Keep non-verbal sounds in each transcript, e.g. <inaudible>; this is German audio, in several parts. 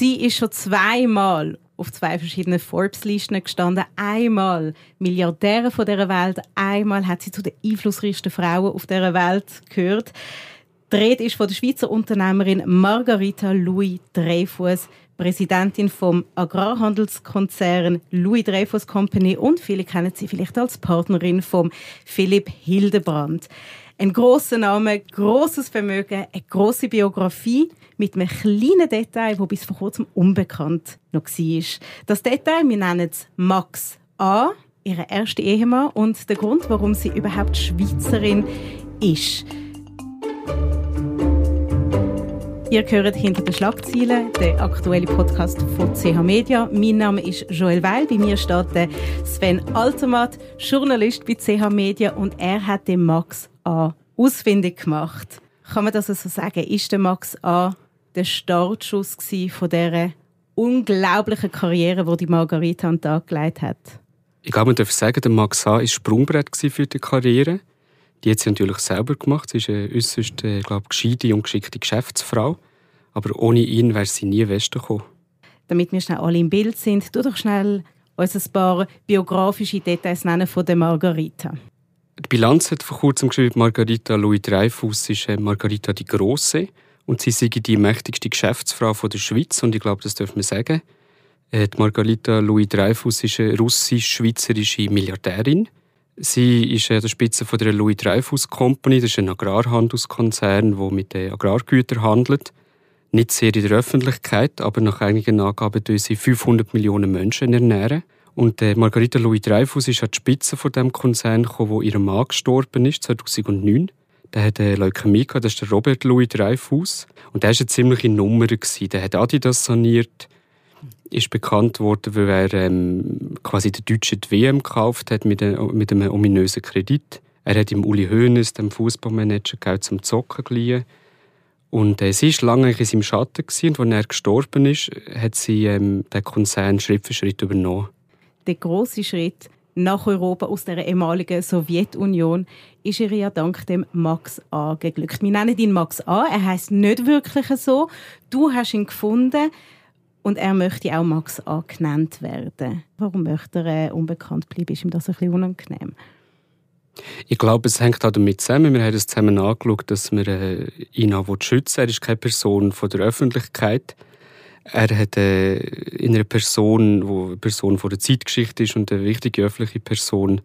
Sie ist schon zweimal auf zwei verschiedenen Forbes-Listen gestanden. Einmal Milliardäre von dieser Welt, einmal hat sie zu den einflussreichsten Frauen auf dieser Welt gehört. Die Rede ist von der Schweizer Unternehmerin Margarita Louis Dreyfus, Präsidentin vom Agrarhandelskonzern Louis Dreyfus Company und viele kennen sie vielleicht als Partnerin von Philipp Hildebrand. Ein großer Name, großes Vermögen, eine große Biografie mit einem kleinen Detail, das bis vor kurzem unbekannt noch war. Das Detail, wir nennen es Max A., ihre erste Ehemann und der Grund, warum sie überhaupt Schweizerin ist. Ihr hört hinter den Schlagzeilen, der aktuelle Podcast von CH Media. Mein Name ist Joel Weil. Bei mir steht Sven Altermatt, Journalist bei CH Media und er hat den Max A. ausfindig gemacht. Kann man das so also sagen? Ist der Max A. der Startschuss von dieser unglaublichen Karriere, die die Margarita an den Tag gelegt hat? Ich glaube, man darf sagen, der Max A. war Sprungbrett für die Karriere. Die hat sie natürlich selber gemacht. Sie ist eine äußerst äh, glaube, gescheite und geschickte Geschäftsfrau. Aber ohne ihn wäre sie nie Westen gekommen. Damit wir schnell alle im Bild sind, tu doch schnell uns ein paar biografische Details nennen von der Margarita. Die Bilanz hat vor kurzem geschrieben, Margarita Louis Dreyfus ist äh, Margarita die Große und sie sei die mächtigste Geschäftsfrau von der Schweiz und ich glaube, das dürfen wir sagen. Äh, die Margarita Louis Dreyfus ist eine russisch-schweizerische Milliardärin. Sie ist an der Spitze von der Louis Dreyfus Company, das ist ein Agrarhandelskonzern, der mit Agrargütern handelt. Nicht sehr in der Öffentlichkeit, aber nach einigen Angaben tun sie 500 Millionen Menschen ernähren. Und äh, Margarita Louis Dreyfus ist an die Spitze von dem Konzern gekommen, wo ihr Mann gestorben ist, 2009. Der hat äh, Leukämie gehabt, das ist der Robert Louis Dreyfus. Und der war eine ziemliche Nummer. Der hat Adidas saniert, ist bekannt worden, weil er ähm, quasi den Deutschen die WM gekauft hat mit, einem, mit einem ominösen Kredit. Er hat im Uli Hoeneß, dem Fußballmanager, Geld zum Zocken geliehen. Und äh, sie war lange in seinem Schatten gewesen, und als er gestorben ist, hat sie ähm, den Konzern Schritt für Schritt übernommen der große Schritt nach Europa aus der ehemaligen Sowjetunion ist ihr ja dank dem Max A geglückt. Wir nennen ihn Max A. Er heißt nicht wirklich so. Du hast ihn gefunden und er möchte auch Max A genannt werden. Warum möchte er äh, unbekannt bleiben? Ist ihm das ein bisschen unangenehm? Ich glaube, es hängt auch damit zusammen. Wir haben es zusammen angeschaut, dass wir äh, ihn auch schützen wollen. Er ist keine Person von der Öffentlichkeit. Er hat äh, in einer Person, die eine Person von der Zeitgeschichte ist und eine wichtige öffentliche Person,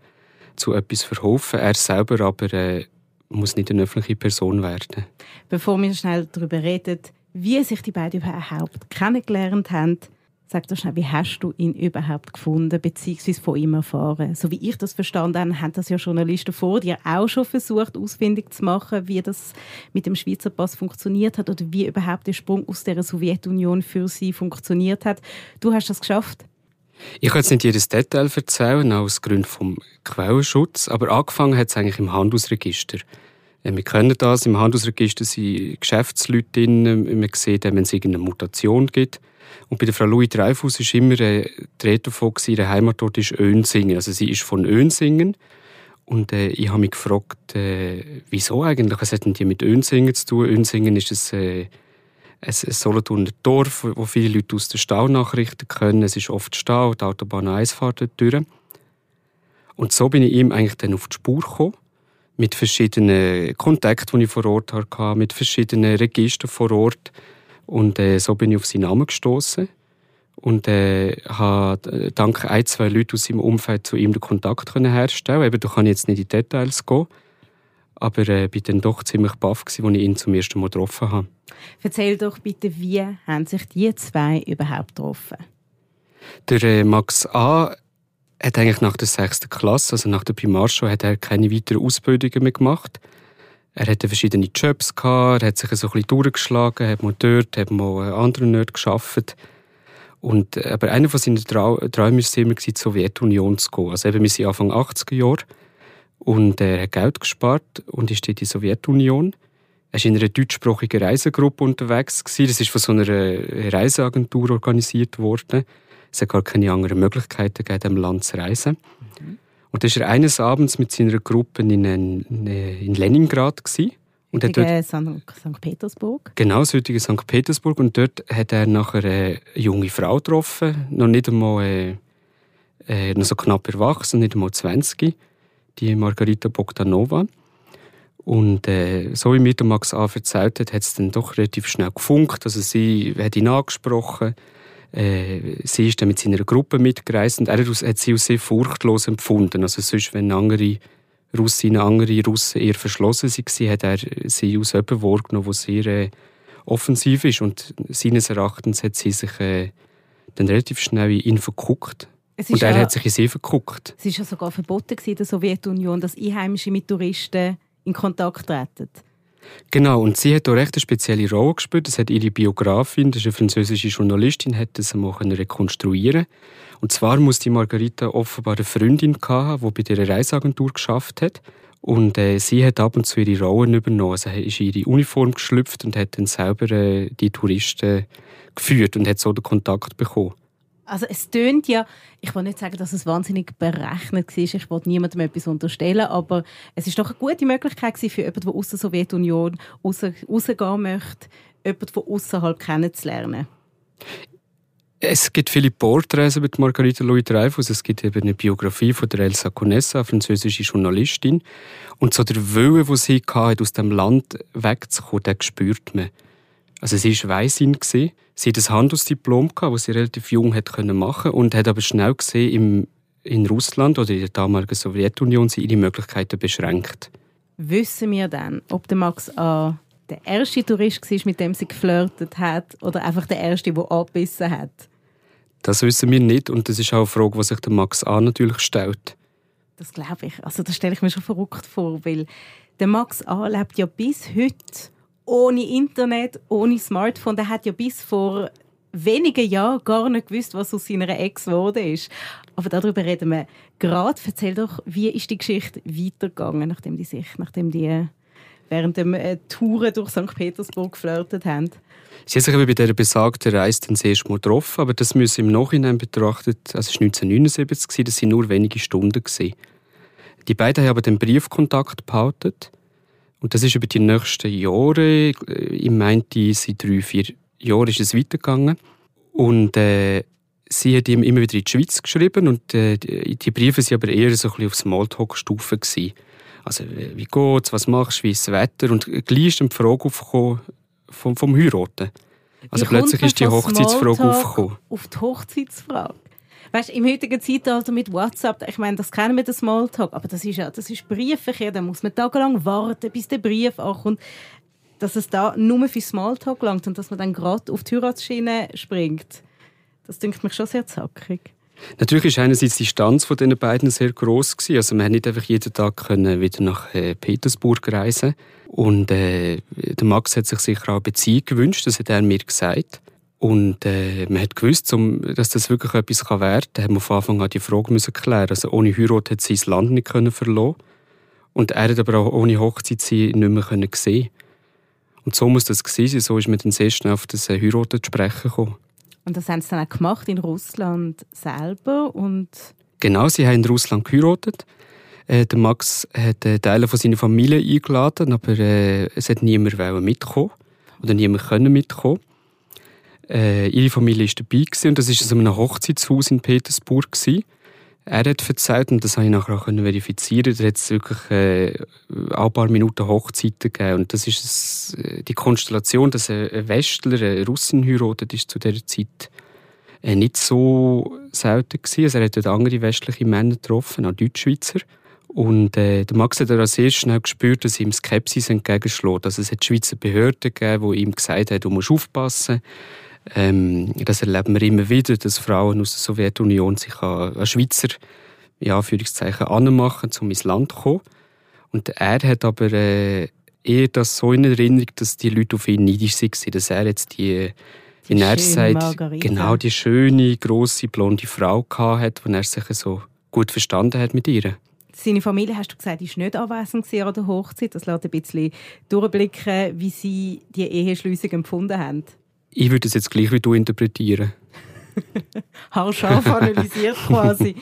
zu etwas verholfen. Er selber aber äh, muss nicht eine öffentliche Person werden. Bevor wir schnell darüber reden, wie sich die beiden überhaupt kennengelernt haben, Sag doch schnell, wie hast du ihn überhaupt gefunden bzw. von ihm erfahren? So wie ich das verstanden habe, haben das ja Journalisten vor dir auch schon versucht, ausfindig zu machen, wie das mit dem Schweizer Pass funktioniert hat oder wie überhaupt der Sprung aus der Sowjetunion für sie funktioniert hat. Du hast das geschafft? Ich kann jetzt nicht jedes Detail erzählen, aus Gründen des Quellenschutz, aber angefangen hat es eigentlich im Handelsregister. Wir kennen das, im Handelsregister sind Geschäftsleute drin, man sieht, wenn es irgendeine Mutation gibt. Und bei der Frau Louis Dreyfus war immer äh, die Rede davon, ihre Heimatort ist Önsingen. Also sie ist von Önsingen. Und äh, ich habe mich gefragt, äh, wieso eigentlich? Was hat denn die mit Önsingen zu tun? Önsingen ist ein, äh, ein, ein Solothurner Dorf, wo viele Leute aus der Stau nachrichten können. Es ist oft Stau, die Autobahn 1 fährt dort durch. Und so bin ich ihm eigentlich dann auf die Spur gekommen. Mit verschiedenen Kontakten, die ich vor Ort hatte, mit verschiedenen Registern vor Ort. Und äh, so bin ich auf seinen Namen gestoßen und äh, habe äh, dank ein, zwei Leuten aus seinem Umfeld zu ihm den Kontakt können herstellen. Eben, da kann ich jetzt nicht in die Details gehen, aber äh, bin dann doch ziemlich baff als ich ihn zum ersten Mal getroffen habe. Erzähl doch bitte, wie haben sich die zwei überhaupt getroffen? Der äh, Max A. hat eigentlich nach der sechsten Klasse, also nach der Primarschule, hat er keine weiteren Ausbildungen mehr gemacht. Er hatte verschiedene Jobs, gehabt, er hat sich so ein bisschen durchgeschlagen, hat mal dort, hat mal an anderen Orten gearbeitet. Und, äh, aber einer von seinen Trau Träumen war immer, in die Sowjetunion zu gehen. Also eben, wir sind Anfang 80er Jahre und er hat Geld gespart und ist in die Sowjetunion. Er war in einer deutschsprachigen Reisegruppe unterwegs. Das ist von so einer Reiseagentur organisiert worden. Es hat gar keine anderen Möglichkeiten gegeben, in diesem Land zu reisen. Mhm. Und dann war er eines Abends mit seiner Gruppe in, in Leningrad. Gewesen. Und heutige St. Petersburg. Genau, das heutige St. Petersburg. Und dort hat er nachher eine junge Frau getroffen, noch nicht einmal äh, äh, noch so knapp erwachsen, nicht einmal 20, die Margarita Bogdanova. Und äh, so wie mir der Max A. erzählt hat, hat es dann doch relativ schnell gefunkt. Also sie hat ihn angesprochen, äh, sie ist dann mit seiner Gruppe mitgereist und er hat sie als sehr furchtlos empfunden. Also sonst, wenn andere Russinnen, andere Russen eher verschlossen waren, hat er sie als jemanden wahrgenommen, der sehr äh, offensiv ist. Und seines Erachtens hat sie sich äh, dann relativ schnell in ihn verguckt. Und er ja, hat sich in sie verguckt. Es war ja sogar verboten in der Sowjetunion, dass Einheimische mit Touristen in Kontakt treten. Genau, und sie hat auch recht eine spezielle Rolle gespielt. Das hat ihre Biografin, das ist eine französische Journalistin, hat das mal rekonstruieren Und zwar muss die Margarita offenbar eine Freundin haben, die bei dieser Reiseagentur geschafft hat. Und äh, sie hat ab und zu ihre Rollen übernommen. Also ist in ihre Uniform geschlüpft und hat dann selber äh, die Touristen geführt und hat so den Kontakt bekommen. Also es tönt ja, ich will nicht sagen, dass es wahnsinnig berechnet war, ich wollte niemandem etwas unterstellen, aber es ist doch eine gute Möglichkeit für jemanden, der aus der Sowjetunion raus, rausgehen möchte, jemanden von außerhalb kennenzulernen. Es gibt viele Porträts mit Margarita Louis Dreyfus. Es gibt eben eine Biografie von der Elsa Conessa, eine französische Journalistin. Und so der Wille, den sie hatte, aus dem Land wegzukommen, den spürt man. Also sie war Weisin. Sie hatte ein Handelsdiplom, das sie relativ jung machen konnte und hat aber schnell gesehen, in Russland oder in der damaligen Sowjetunion sind ihre Möglichkeiten beschränkt. Wissen wir dann, ob der Max A. der erste Tourist war, mit dem sie geflirtet hat, oder einfach der erste, der abbissen hat? Das wissen wir nicht und das ist auch eine Frage, die sich der Max A. natürlich stellt. Das glaube ich. Also das stelle ich mir schon verrückt vor, weil der Max A. lebt ja bis heute ohne Internet, ohne Smartphone. Der hat ja bis vor wenigen Jahren gar nicht gewusst, was aus seiner Ex geworden ist. Aber darüber reden wir gerade. Erzähl doch, wie ist die Geschichte weitergegangen, nachdem die sich, nachdem die während der äh, Touren durch St. Petersburg geflirtet haben? Sie haben sich bei dieser besagten Reise dann sehr mal getroffen, aber das müssen im Nachhinein betrachtet, also es war 1979, das waren nur wenige Stunden. Die beiden haben aber den Briefkontakt behalten und das ist über die nächsten Jahre, ich meinte, seit drei, vier Jahren ist es weitergegangen. Und äh, sie hat ihm immer wieder in die Schweiz geschrieben und äh, die Briefe waren aber eher so ein bisschen auf Smalltalk-Stufe. Also, wie geht's, was machst du, wie ist das Wetter? Und gleich ist dann die Frage aufgekommen vom, vom Heiraten. Also plötzlich ist die Hochzeitsfrage aufgekommen. Auf die Hochzeitsfrage? Weißt, im heutigen Zeitalter mit WhatsApp, ich meine, das kennen wir, den Smalltalk, aber das ist ja, das ist Briefverkehr, da muss man tagelang warten, bis der Brief ankommt, dass es da nur für Smalltalk langt und dass man dann gerade auf die Heiratsschiene springt. Das denkt mich schon sehr zackig. Natürlich ist einerseits die Distanz von den beiden sehr groß gewesen. Also man nicht einfach jeden Tag können wieder nach äh, Petersburg reisen und äh, der Max hat sich sicher auch eine Beziehung gewünscht. Das hat er mir gesagt. Und äh, man hat gewusst, um, dass das wirklich etwas kann werden kann, hat man von Anfang an die Frage müssen klären. Also ohne Heirat hat sie das Land nicht können verlassen. Und er hat aber auch ohne Hochzeit sie nicht mehr können sehen. Und so muss das gewesen sein. So ist man dann sehr schnell auf das äh, Heiraten zu sprechen gekommen. Und das haben sie dann auch gemacht in Russland selber und Genau, sie haben in Russland geheiratet. Äh, der Max hat äh, Teile von seiner Familie eingeladen, aber äh, es hat niemand mitkommen oder niemand können mitkommen. Äh, ihre Familie war dabei gewesen, und das war in einem Hochzeitshaus in Petersburg. Gewesen. Er hat erzählt, und das habe ich nachher auch verifizieren da hat es wirklich äh, ein paar Minuten Hochzeiten gegeben. Und das ist äh, die Konstellation, dass ein Westler eine Russin heiratet, ist zu dieser Zeit äh, nicht so selten gewesen. Also er hat dort andere westliche Männer getroffen, auch Deutschschweizer. Und äh, der Max hat auch sehr schnell gespürt, dass ihm Skepsis entgegenschlägt. Also es hat Schweizer Behörden gegeben, die ihm gesagt haben, du musst aufpassen ähm, das erleben wir immer wieder, dass Frauen aus der Sowjetunion sich an, an Schweizer ja, Anführungszeichen anmachen, um ins Land zu kommen. Und er hat aber äh, eher das so in Erinnerung, dass die Leute auf ihn neidisch waren, dass er jetzt die, wie er sagt, genau die schöne, grosse, blonde Frau hatte, die er sich so gut verstanden hat mit ihr. Seine Familie, hast du gesagt, ist nicht anwesend an der Hochzeit. Das lässt ein bisschen durchblicken, wie sie die Eheschliessung empfunden haben. Ich würde es jetzt gleich wie du interpretieren. <laughs> Haarscharf analysiert quasi.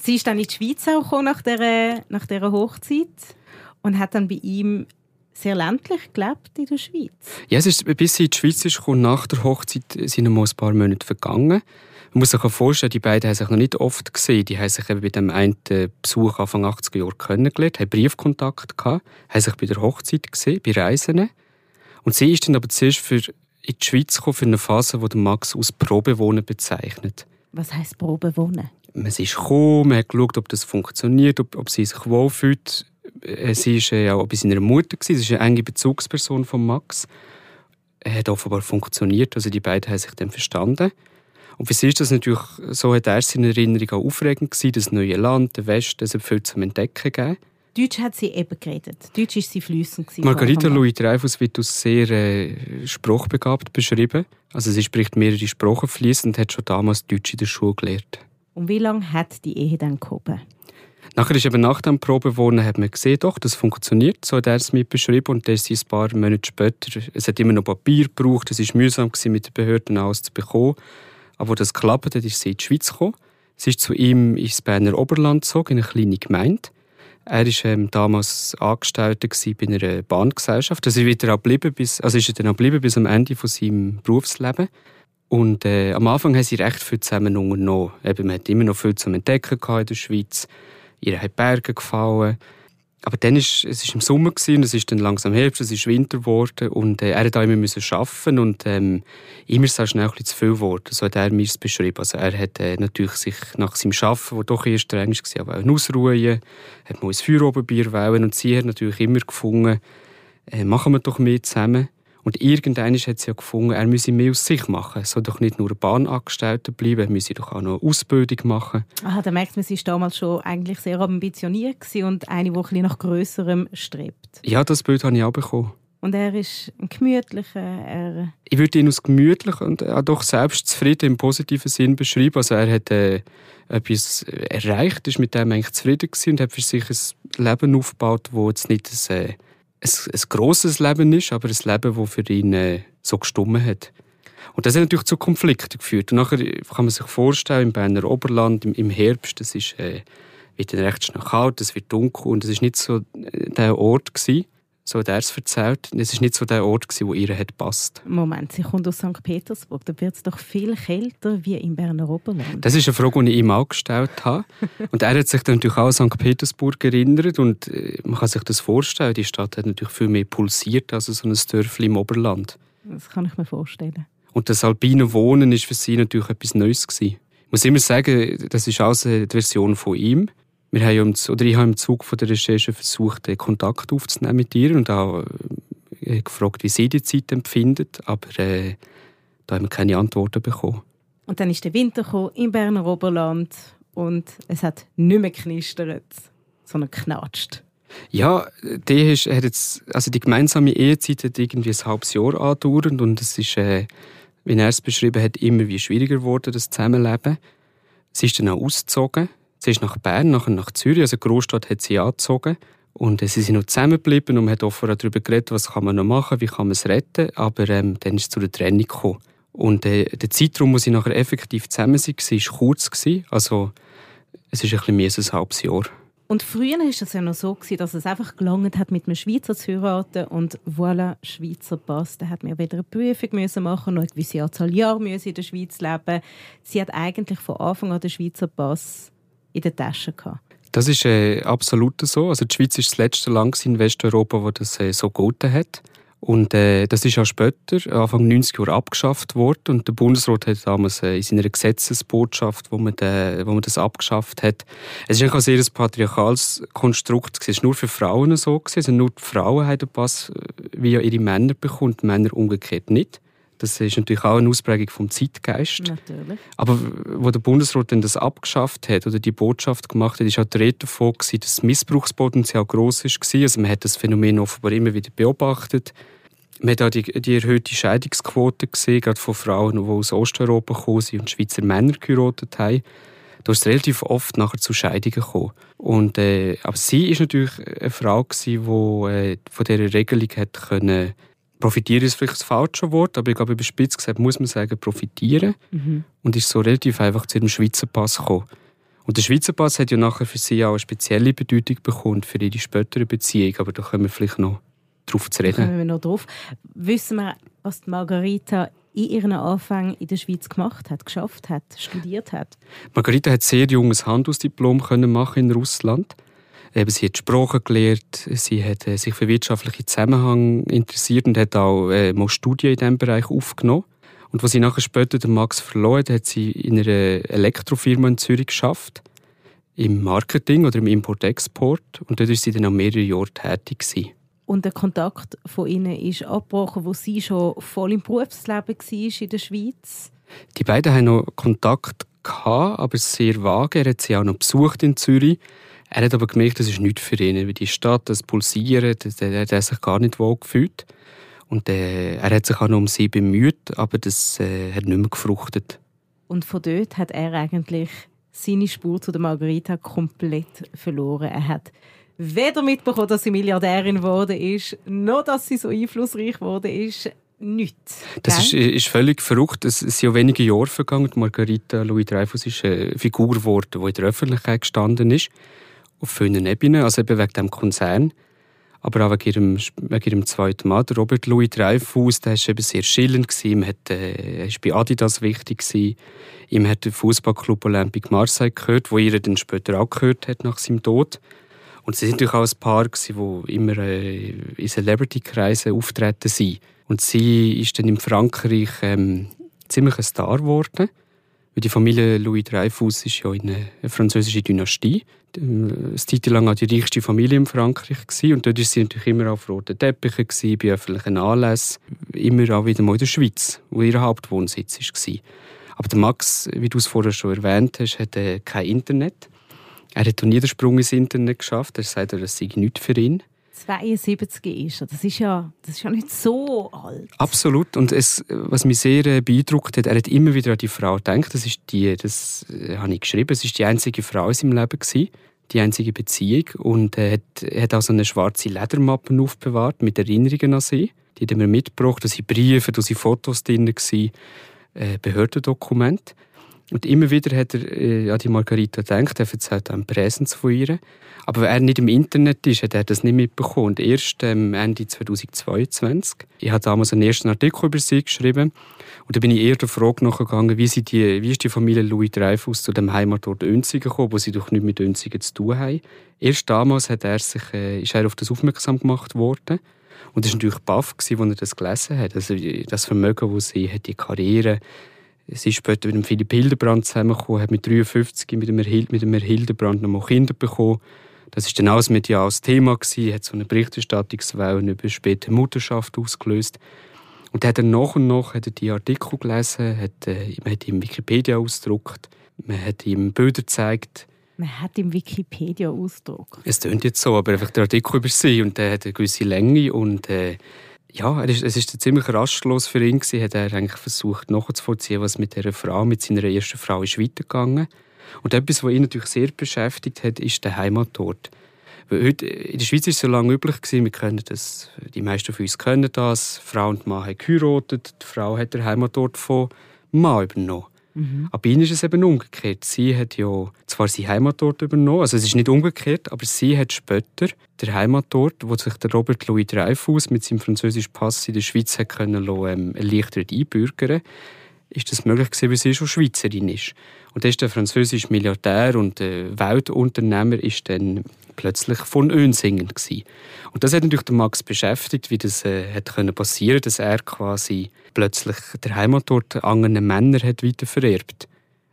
Sie ist dann in die Schweiz auch nach dieser, nach dieser Hochzeit und hat dann bei ihm sehr ländlich gelebt in der Schweiz. Ja, es ist, bis sie in die Schweiz ist, nach der Hochzeit sind noch ein paar Monate vergangen. Man muss sich auch vorstellen, die beiden haben sich noch nicht oft gesehen. Die haben sich eben bei dem einen Besuch Anfang 80er Jahre kennengelernt, haben Briefkontakt gehabt, haben sich bei der Hochzeit gesehen, bei Reisen. Und sie ist dann aber zuerst für in die Schweiz gekommen, für eine Phase, die Max als Probewohnen bezeichnet. Was heisst Probewohnen? Man ist gekommen, man hat geschaut, ob das funktioniert, ob, ob sie sich wohlfühlt äh, sie war ja auch bei seiner Mutter, sie ist eine enge Bezugsperson von Max. Er hat offenbar funktioniert, also die beiden haben sich dann verstanden. Und für sie ist das natürlich, so hat er seine Erinnerung auch aufregend gewesen, das neue Land, der Westen, es hat viel zum Entdecken gegeben. Deutsch hat sie eben geredet. Deutsch ist sie flüssend. Margarita Louis Dreyfus wird als sehr äh, sprachbegabt beschrieben. Also sie spricht mehrere Sprachen fließend und hat schon damals Deutsch in der Schule gelernt. Und wie lange hat die Ehe dann gehoben? Nachher ist eben nach dem Probewohnen hat man gesehen, doch, das funktioniert. So hat er es mir beschrieben und das ist ein paar Monate später. Es hat immer noch Papier gebraucht, es war mühsam gewesen, mit den Behörden alles zu bekommen. Aber als das geklappt hat, ist sie in die Schweiz gekommen. Sie ist zu ihm ins Berner Oberland gezogen, in eine kleine Gemeinde. Er war ähm, damals Angestellter bei einer Bahngesellschaft. Also, ist er auch bis, also ist er dann geblieben bis am Ende von seinem Berufsleben. Und äh, am Anfang haben sie recht viel zusammen unternommen. Eben, man hat immer noch viel zu entdecken in der Schweiz ihr haben Berge gefallen. Aber dann ist es ist im Sommer gewesen, es ist dann langsam Herbst, es ist Winter geworden und äh, er hat auch immer müssen arbeiten und ähm, immer ist es schnell zu viel geworden. So hat er mir es beschrieben. Also er hat äh, natürlich sich nach seinem Arbeiten, das doch eher streng war, aber auch ausruhen, hat mal ein Feuer oben Bier wollen und sie hat natürlich immer gefunden, äh, machen wir doch mehr zusammen. Und irgendwann hat sie ja gefunden, er müsse mehr aus sich machen. Er soll doch nicht nur ein Bahnangestellter bleiben, er müsse doch auch noch Ausbildung machen. Aha, da merkt man, sie war damals schon eigentlich sehr ambitioniert und eine, die ein nach Größerem strebt. Ja, das Bild habe ich auch bekommen. Und er ist ein gemütlicher. Er ich würde ihn als gemütlich und auch doch selbstzufrieden im positiven Sinn beschreiben. Also er hat äh, etwas erreicht, ist mit dem eigentlich zufrieden gewesen und hat für sich ein Leben aufgebaut, wo jetzt nicht ein, äh, ein, ein grosses Leben ist, aber ein Leben, das für ihn äh, so gestummen hat. Und das hat natürlich zu Konflikten geführt. Und nachher kann man sich vorstellen, im Berner Oberland, im, im Herbst, das ist, äh, wird dann recht schnell kalt, es wird dunkel und es ist nicht so äh, der Ort gewesen, so hat er es erzählt. Es war nicht so der Ort, wo ihr hat passt. Moment, sie kommt aus St. Petersburg. Da wird es doch viel kälter wie im Berner Oberland. Das ist eine Frage, die ich ihm auch gestellt habe. <laughs> und er hat sich dann natürlich auch an St. Petersburg erinnert. Und äh, man kann sich das vorstellen, die Stadt hat natürlich viel mehr pulsiert als so ein Dörfli im Oberland. Das kann ich mir vorstellen. Und das alpine Wohnen war für sie natürlich etwas Neues gewesen. Ich muss immer sagen, das ist auch eine Version von ihm wir haben oder ich habe im Zug von der Recherche versucht, Kontakt aufzunehmen mit ihr und auch äh, gefragt, wie sie die Zeit empfindet, aber äh, da haben wir keine Antworten bekommen. Und dann ist der Winter gekommen, im Berner Oberland und es hat nicht mehr knistert, sondern knatscht. Ja, die, ist, hat jetzt, also die gemeinsame Ehezeit hat irgendwie ein halbes Jahr andauernd und es ist, äh, wie er es beschrieben hat, immer wie schwieriger geworden, das Zusammenleben. Sie ist dann auch ausgezogen Sie ist nach Bern, nachher nach Zürich, also Großstadt hat sie angezogen. Und äh, sie sind noch zusammengeblieben und hat offen darüber geredet, was kann man noch machen, wie kann man es retten. Aber ähm, dann ist es zu der Trennung gekommen. Und äh, der Zeitraum, wo sie nachher effektiv zusammen waren, war kurz. Gewesen. Also es ist ein bisschen mehr als ein halbes Jahr. Und früher war es ja noch so, gewesen, dass es einfach gelangt hat, mit einem Schweizer zu heiraten. Und voilà, Schweizer Pass. Da hat man weder eine Prüfung müssen machen noch eine gewisse Anzahl Jahre in der Schweiz leben. Sie hat eigentlich von Anfang an den Schweizer Pass in der Tasche gehabt. Das ist äh, absolut so. Also die Schweiz ist das letzte Land in Westeuropa, wo das äh, so gelten hat. Und äh, das ist auch später, Anfang 90 Jahre, abgeschafft worden. Und der Bundesrat hat damals äh, in seiner Gesetzesbotschaft, wo man, de, wo man das abgeschafft hat, es ist ein sehr patriarchales Konstrukt. Es war nur für Frauen so. Also nur die Frauen haben den Pass äh, wie ihre Männer bekommen, die Männer umgekehrt nicht. Das ist natürlich auch eine Ausprägung vom Zeitgeist. Natürlich. Aber wo der Bundesrat dann das abgeschafft hat oder die Botschaft gemacht hat, ist auch die Rede davon, dass das Missbrauchspotenzial gross war. Also man hat das Phänomen offenbar immer wieder beobachtet. Man hat auch die, die erhöhte Scheidungsquote gesehen, gerade von Frauen, die aus Osteuropa gekommen sind und Schweizer Männer geheiratet haben. Da ist es relativ oft nachher zu Scheidungen gekommen. Und, äh, aber sie ist natürlich eine Frau, die äh, von dieser Regelung hat können profitieren ist vielleicht das falsche Wort, aber ich glaube, überspitzt gesagt muss man sagen, profitieren. Mhm. Und ist so relativ einfach zu ihrem Schweizer Pass gekommen. Und der Schweizer Pass hat ja nachher für sie auch eine spezielle Bedeutung bekommen für ihre spätere Beziehung, aber da können wir vielleicht noch darauf zu reden. Kommen wir noch drauf. Wissen wir, was Margarita in ihren Anfängen in der Schweiz gemacht hat, geschafft hat, studiert hat? Margarita hat sehr junges Handelsdiplom können machen in Russland. Eben, sie hat Sprachen gelernt, sie hat äh, sich für wirtschaftliche Zusammenhang interessiert und hat auch äh, mal Studien in diesem Bereich aufgenommen. Und was sie nachher später den Max verloren hat, hat sie in einer Elektrofirma in Zürich geschafft, im Marketing oder im Import-Export. Und dort war sie dann auch mehrere Jahre tätig. Gewesen. Und der Kontakt von ihnen ist abgebrochen, wo sie schon voll im Berufsleben war in der Schweiz. Die beiden haben noch Kontakt gehabt, aber sehr vage. Er hat sie auch noch besucht in Zürich. Er hat aber gemerkt, das ist nichts für ihn. Wie die Stadt, das Pulsieren, der hat sich gar nicht wohl gefühlt. Und äh, er hat sich auch noch um sie bemüht, aber das äh, hat nicht mehr gefruchtet. Und von dort hat er eigentlich seine Spur zu der Margarita komplett verloren. Er hat weder mitbekommen, dass sie Milliardärin geworden ist, noch dass sie so einflussreich geworden ist. Nichts. Das ist, ist, völlig verrückt. Es sind ja wenige Jahre vergangen. Margarita Louis Dreyfus ist eine Figur geworden, die in der Öffentlichkeit gestanden ist. Auf vielen Ebenen, also eben wegen dem Konzern aber auch wegen ihrem, wegen ihrem zweiten Mann, Robert Louis Dreyfus, der war eben sehr schillend. Ihm hat, äh, er war bei Adidas wichtig. Gewesen. Ihm hat der Fußballclub Olympique Marseille gehört, wo ihr dann später auch gehört hat nach seinem Tod. Und sie sind natürlich auch ein Paar, gewesen, immer äh, in Celebrity-Kreisen auftreten sind. Und sie ist dann in Frankreich ähm, ziemlich ein Star geworden. Weil die Familie Louis Dreyfus ist ja eine, eine französische Dynastie. Eine Zeit lang auch die reichste Familie in Frankreich gewesen. und dort war sie natürlich immer auf roten Teppichen gewesen, bei öffentlichen Anlässen, immer auch wieder mal in der Schweiz, wo ihr Hauptwohnsitz war. Aber der Max, wie du es vorher schon erwähnt hast, hat äh, kein Internet. Er hat nie den Sprung ins Internet geschafft. Er sagt, das sei nichts für ihn. 72 ist. Das ist ja, das ist ja nicht so alt. Absolut. Und es, was mich sehr äh, beeindruckt hat, er hat immer wieder an die Frau gedacht. Das ist die, das äh, habe ich geschrieben. Es ist die einzige Frau in seinem Leben gewesen, die einzige Beziehung. Und er hat, er hat also eine schwarze Ledermappe aufbewahrt mit Erinnerungen an sie. Die hat er mitgebracht. Da sind Briefe, da sind Fotos drin, äh, Behördendokumente. Und immer wieder hat er äh, an die Margarita gedacht, er erzählt einen Präsens von ihr. Aber wenn er nicht im Internet ist, hat er das nicht mitbekommen. Und erst ähm, Ende 2022, ich habe damals einen ersten Artikel über sie geschrieben, und da bin ich eher der Frage nachgegangen, wie, sie die, wie ist die Familie Louis Dreyfus zu dem Heimatort Önzigen gekommen, wo sie doch nicht mit Önzigen zu tun haben. Erst damals hat er sich, äh, ist er auf das aufmerksam gemacht worden. Und das war natürlich baff, als er das gelesen hat. Also das Vermögen, das sie hat, die Karriere, Sie ist später mit dem Philipp Hildebrand zusammengekommen, hat mit 53 mit dem, Erhil mit dem Hildebrand noch mal Kinder bekommen. Das ist dann auch ein mediales Thema gewesen, hat so eine Berichterstattungswelle über späte Mutterschaft ausgelöst. Und dann hat er nach und nach hat er die Artikel gelesen, hat, äh, man hat ihm Wikipedia ausgedruckt, man hat ihm Bilder gezeigt. Man hat ihm Wikipedia ausgedruckt. Es klingt jetzt so, aber einfach der Artikel über sie und der hat eine gewisse Länge und äh, ja, es ist ziemlich rastlos für ihn gewesen. Hat er eigentlich versucht nachzuvollziehen, was mit dieser Frau, mit seiner ersten Frau, ist weitergegangen. Und etwas, was ihn natürlich sehr beschäftigt hat, ist der Heimatort. Weil heute, in der Schweiz ist es so lange üblich gewesen, wir können das, die meisten von uns können das. Frau und Mann haben geheiratet, die Frau hat den Heimatort von Mann übernommen. Mhm. Aber bei ihnen ist es eben umgekehrt. Sie hat ja zwar seinen Heimatort übernommen, also es ist nicht umgekehrt, aber sie hat später den Heimatort, wo sich der Robert Louis Dreyfus mit seinem französischen Pass in der Schweiz hat können lassen, ähm, erleichtert einbürgern ist das möglich gewesen, weil sie schon Schweizerin ist. Und dann ist der französische Milliardär und äh, Weltunternehmer ist dann plötzlich von Önsingen gewesen. Und das hat natürlich den Max beschäftigt, wie das äh, hat können passieren, dass er quasi plötzlich der Heimatort anderen Männern hat weiter vererbt.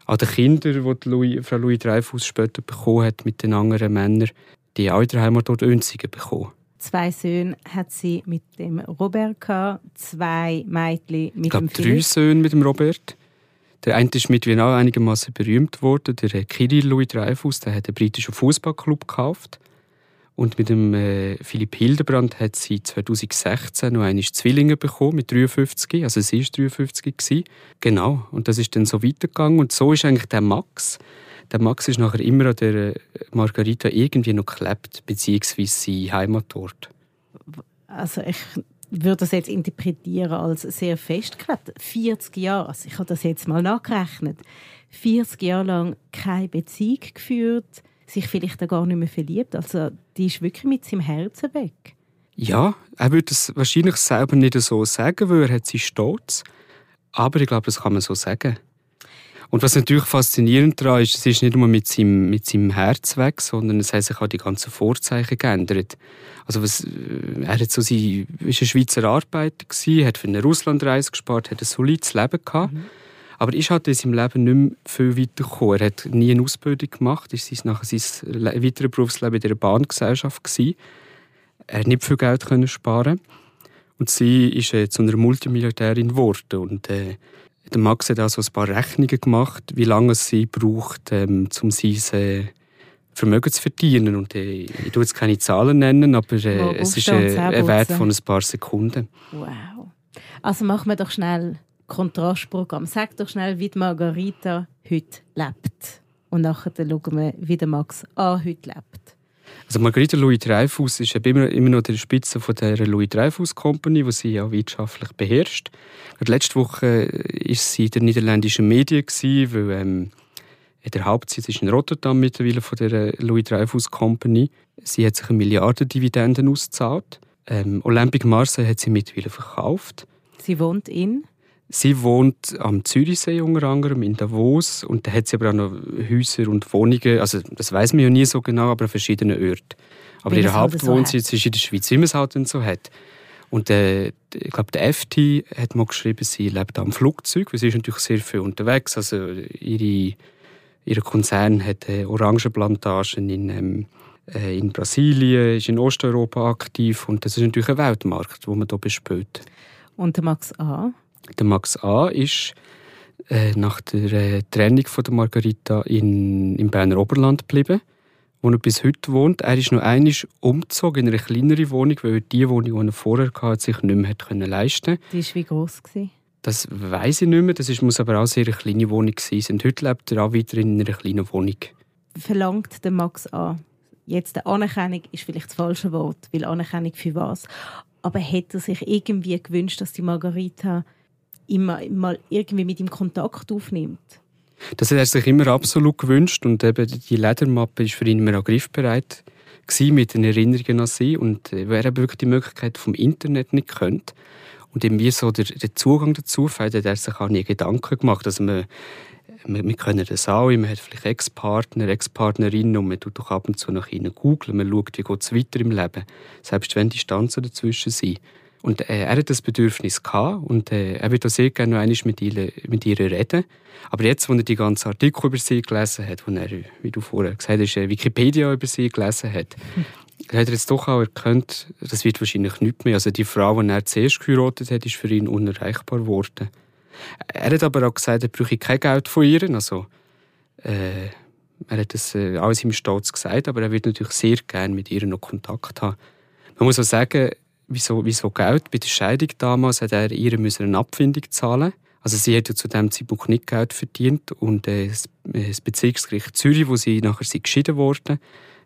An den Kindern, die Louis, Frau Louis Dreyfus später bekommen hat mit den anderen Männern, die auch der Heimatort Önsingen bekommen. Zwei Söhne hat sie mit dem Robert gehabt, zwei Mädchen mit ich glaub, dem Philipp. drei Söhne mit dem Robert. Der eine ist mit auch einigermaßen berühmt worden, der Kirill Louis Dreyfus, der hat einen britischen Fußballclub gekauft. Und mit dem äh, Philipp Hildebrand hat sie 2016 noch eine Zwillinge bekommen mit 53, also sie war 53 gewesen. Genau. Und das ist dann so weitergegangen und so ist eigentlich der Max. Der Max ist nachher immer an der äh, Margarita irgendwie noch geklebt, beziehungsweise sein Heimatort. Also ich würde das jetzt interpretieren als sehr festgeklebt. 40 Jahre, also ich habe das jetzt mal nachgerechnet, 40 Jahre lang keine Beziehung geführt, sich vielleicht auch gar nicht mehr verliebt. Also die ist wirklich mit seinem Herzen weg. Ja, er würde es wahrscheinlich selber nicht so sagen, weil er hat seinen Stolz. Aber ich glaube, das kann man so sagen. Und was natürlich faszinierend daran ist, es ist nicht nur mit seinem, mit seinem Herz weg, sondern es haben sich auch die ganzen Vorzeichen geändert. Also was, äh, er hat so sein, ist ein Schweizer Arbeiter gewesen, hat für eine Russlandreise gespart, hat ein solides Leben gehabt. Mhm. Aber ist halt in seinem Leben nicht mehr viel weitergekommen. Er hat nie eine Ausbildung gemacht, ist nachher sein weiteres Berufsleben in der Bahngesellschaft gewesen. Er hat nicht viel Geld können sparen und sie ist äh, zu einer Multimilliardärin geworden und äh, der Max hat also ein paar Rechnungen gemacht, wie lange es sie braucht, ähm, um sein äh, Vermögen zu verdienen. Und, äh, ich tue jetzt keine Zahlen nennen, aber äh, es ist äh, ein Wert von ein paar Sekunden. Wow. Also machen wir doch schnell Kontrastprogramm. Sag doch schnell, wie die Margarita heute lebt. Und nachher schauen wir, wie der Max A heute lebt. Also Margarita Louis Dreyfus ist immer, immer noch der Spitze von der Louis Dreyfus Company, die sie ja wirtschaftlich beherrscht. Und letzte Woche war sie in den niederländischen Medien, weil ähm, der Hauptsitz ist in Rotterdam mittlerweile von der Louis Dreyfus Company. Sie hat sich eine Milliardendividenden ausgezahlt. Ähm, Olympique Marseille hat sie mittlerweile verkauft. Sie wohnt in? Sie wohnt am Zürichsee unter anderem in Davos und da hat sie aber auch noch Häuser und Wohnungen, also das weiß man ja nie so genau, aber an verschiedenen Orten. Aber ihr halt Hauptwohnsitz so ist in der Schweiz, wie man es halt dann so hat. Und äh, ich glaube, der FT hat mal geschrieben, sie lebt am Flugzeug, weil sie ist natürlich sehr viel unterwegs. Also ihre, ihr Konzern hat äh, Orangenplantagen in, ähm, äh, in Brasilien, ist in Osteuropa aktiv und das ist natürlich ein Weltmarkt, wo man hier bespielt. Und der Max A.? Der Max A. ist äh, nach der äh, Trennung von der Margarita in, im Berner Oberland geblieben, wo er bis heute wohnt. Er ist noch einmal umgezogen in eine kleinere Wohnung, weil er die Wohnung, die er vorher hatte, sich nicht mehr können leisten konnte. Die war wie groß? Das weiß ich nicht mehr. Das muss aber auch eine sehr kleine Wohnung sein. Und heute lebt er auch wieder in einer kleinen Wohnung. Verlangt der Max A. Jetzt Anerkennung ist vielleicht das falsche Wort, weil Anerkennung für was. Aber hätte er sich irgendwie gewünscht, dass die Margarita immer mal irgendwie mit ihm Kontakt aufnimmt. Das hat er sich immer absolut gewünscht und eben die Ledermappe ist für ihn immer auch griffbereit gewesen, mit den Erinnerungen an sie und äh, wer wirklich die Möglichkeit vom Internet nicht könnte und eben wie so der, der Zugang dazu hat er sich auch nie Gedanken gemacht, also man, wir, können das auch, man hat vielleicht Ex-Partner, Ex-Partnerinnen und man tut doch ab und zu nach ihnen googeln, man schaut, wie geht es weiter im Leben, selbst wenn Distanzen dazwischen sind. Und äh, er hat das Bedürfnis gehabt und äh, er würde sehr gerne noch einmal mit ihr, mit ihr reden. Aber jetzt, wo er die ganzen Artikel über sie gelesen hat, wo er, wie du vorher gesagt hast, äh, Wikipedia über sie gelesen hat, hm. <laughs> hat er jetzt doch auch erkannt, das wird wahrscheinlich nicht mehr. Also die Frau, die er zuerst geheiratet hat, ist für ihn unerreichbar geworden. Er hat aber auch gesagt, er brauche kein Geld von ihr. Also, äh, er hat das äh, alles im Stolz gesagt, aber er wird natürlich sehr gerne mit ihr noch Kontakt haben. Man muss auch sagen, wieso, wieso Geld? Bei der Scheidung damals hat er ihr eine Abfindung zahlen. Also sie hat ja zu dem Zeitpunkt nicht Geld verdient und äh, das Bezirksgericht Zürich, wo sie nachher sie geschieden wurde,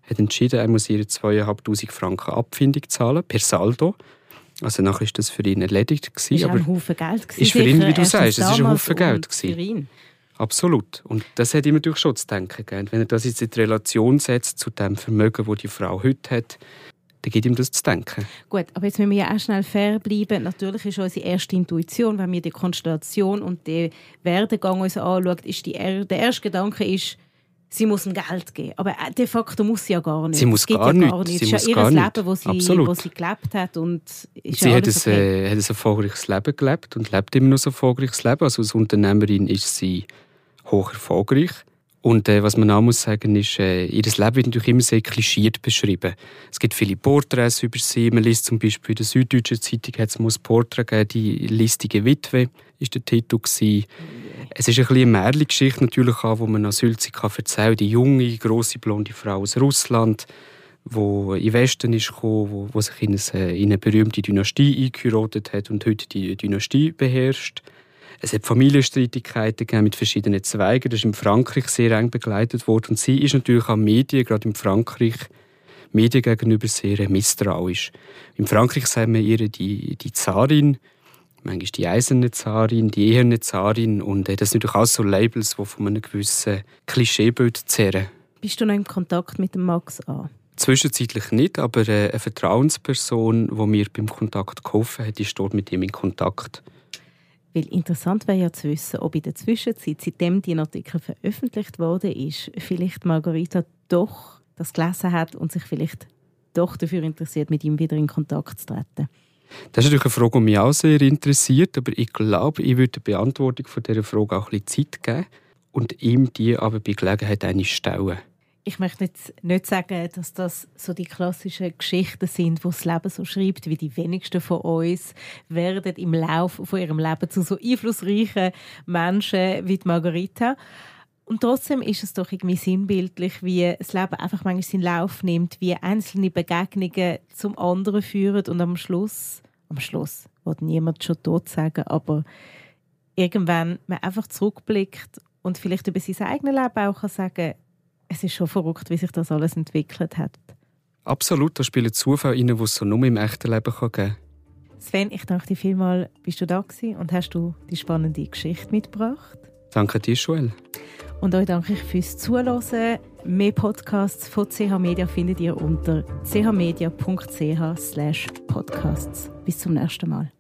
hat entschieden, er muss ihr 2'500 Franken Abfindung zahlen, per Saldo. Also nachher ist das für ihn erledigt gewesen. Ist aber ein Haufen Geld gewesen. Ist für ihn, wie du sagst, es ist ein Haufen Geld gewesen. Für ihn. Absolut. Und das hat ihm natürlich schon zu denken gegeben. Wenn er das jetzt in die Relation setzt zu dem Vermögen, das die Frau heute hat, dann gibt ihm das zu denken. Gut, aber jetzt müssen wir ja auch schnell fair bleiben. Natürlich ist unsere erste Intuition, wenn wir die Konstellation und den Werdegang uns anschauen, ist die, der erste Gedanke ist, sie muss ihm Geld geben. Aber äh, de facto muss sie ja gar nicht. Sie muss gar, ja gar nicht. Es ist ja ihr Leben, wo sie, wo sie gelebt hat. Und ist sie ja hat, ein, okay. äh, hat ein erfolgreiches Leben gelebt und lebt immer noch ein erfolgreiches Leben. Also als Unternehmerin ist sie hoch erfolgreich. Und äh, was man auch muss sagen ist, äh, ihr Leben wird natürlich immer sehr klischiert beschrieben. Es gibt viele Porträts über sie. Man liest zum Beispiel in der Süddeutschen Zeitung hat es ein Porträt gegeben, die listige Witwe ist der Titel gewesen. Es ist ein bisschen eine Märchengeschichte natürlich auch, wo man als Sülze kann erzählen Die junge, grosse blonde Frau aus Russland, wo in den Westen ist gekommen, wo, sich in eine, in eine berühmte Dynastie eingeheiratet hat und heute die Dynastie beherrscht. Es hat Familienstreitigkeiten mit verschiedenen Zweigen. Das ist in Frankreich sehr eng begleitet worden. Und sie ist natürlich an Medien, gerade in Frankreich, Medien gegenüber sehr misstrauisch. In Frankreich sagen wir ihr die, die Zarin, manchmal die eiserne Zarin, die eherne Zarin. Und äh, das sind natürlich auch so Labels, die von einem gewissen Klischeebild zehren. Bist du noch im Kontakt mit dem Max A? Zwischenzeitlich nicht, aber äh, eine Vertrauensperson, die mir beim Kontakt geholfen hat, ist dort mit ihm in Kontakt. Weil interessant wäre ja zu wissen, ob in der Zwischenzeit, seitdem die Artikel veröffentlicht worden ist, vielleicht Margarita doch das gelesen hat und sich vielleicht doch dafür interessiert, mit ihm wieder in Kontakt zu treten. Das ist natürlich eine Frage, die mich auch sehr interessiert, aber ich glaube, ich würde die Beantwortung dieser Frage auch ein bisschen Zeit geben und ihm die aber bei Gelegenheit eine stellen ich möchte jetzt nicht sagen, dass das so die klassischen Geschichten sind, wo das Leben so schreibt, wie die wenigsten von uns werden im Laufe von ihrem Leben zu so einflussreichen Menschen wie die Margarita. Und trotzdem ist es doch irgendwie sinnbildlich, wie das Leben einfach manchmal seinen Lauf nimmt, wie einzelne Begegnungen zum anderen führen und am Schluss, am Schluss, wird niemand schon tot sagen, aber irgendwann man einfach zurückblickt und vielleicht über sein eigenes Leben auch kann sagen es ist schon verrückt, wie sich das alles entwickelt hat. Absolut, da spielen Zufälle rein, die es so nur im echten Leben geben kann. Sven, ich danke dir vielmals, bist du da gewesen und hast du die spannende Geschichte mitgebracht. Danke dir, Joel. Und euch danke ich fürs Zuhören. Mehr Podcasts von CH Media findet ihr unter chmedia.ch/podcasts. Bis zum nächsten Mal.